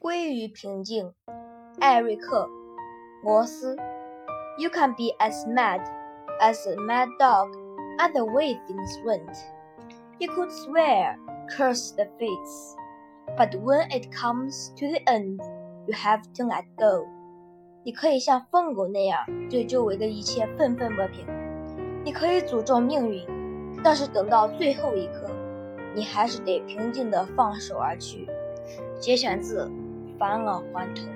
归于平静，艾瑞克·摩斯。You can be as mad as a mad dog at the way things went. You could swear, curse the fates, but when it comes to the end, you have to let go. 你可以像疯狗那样对周围的一切愤愤不平，你可以诅咒命运，但是等到最后一刻，你还是得平静地放手而去。节选自。返老还童。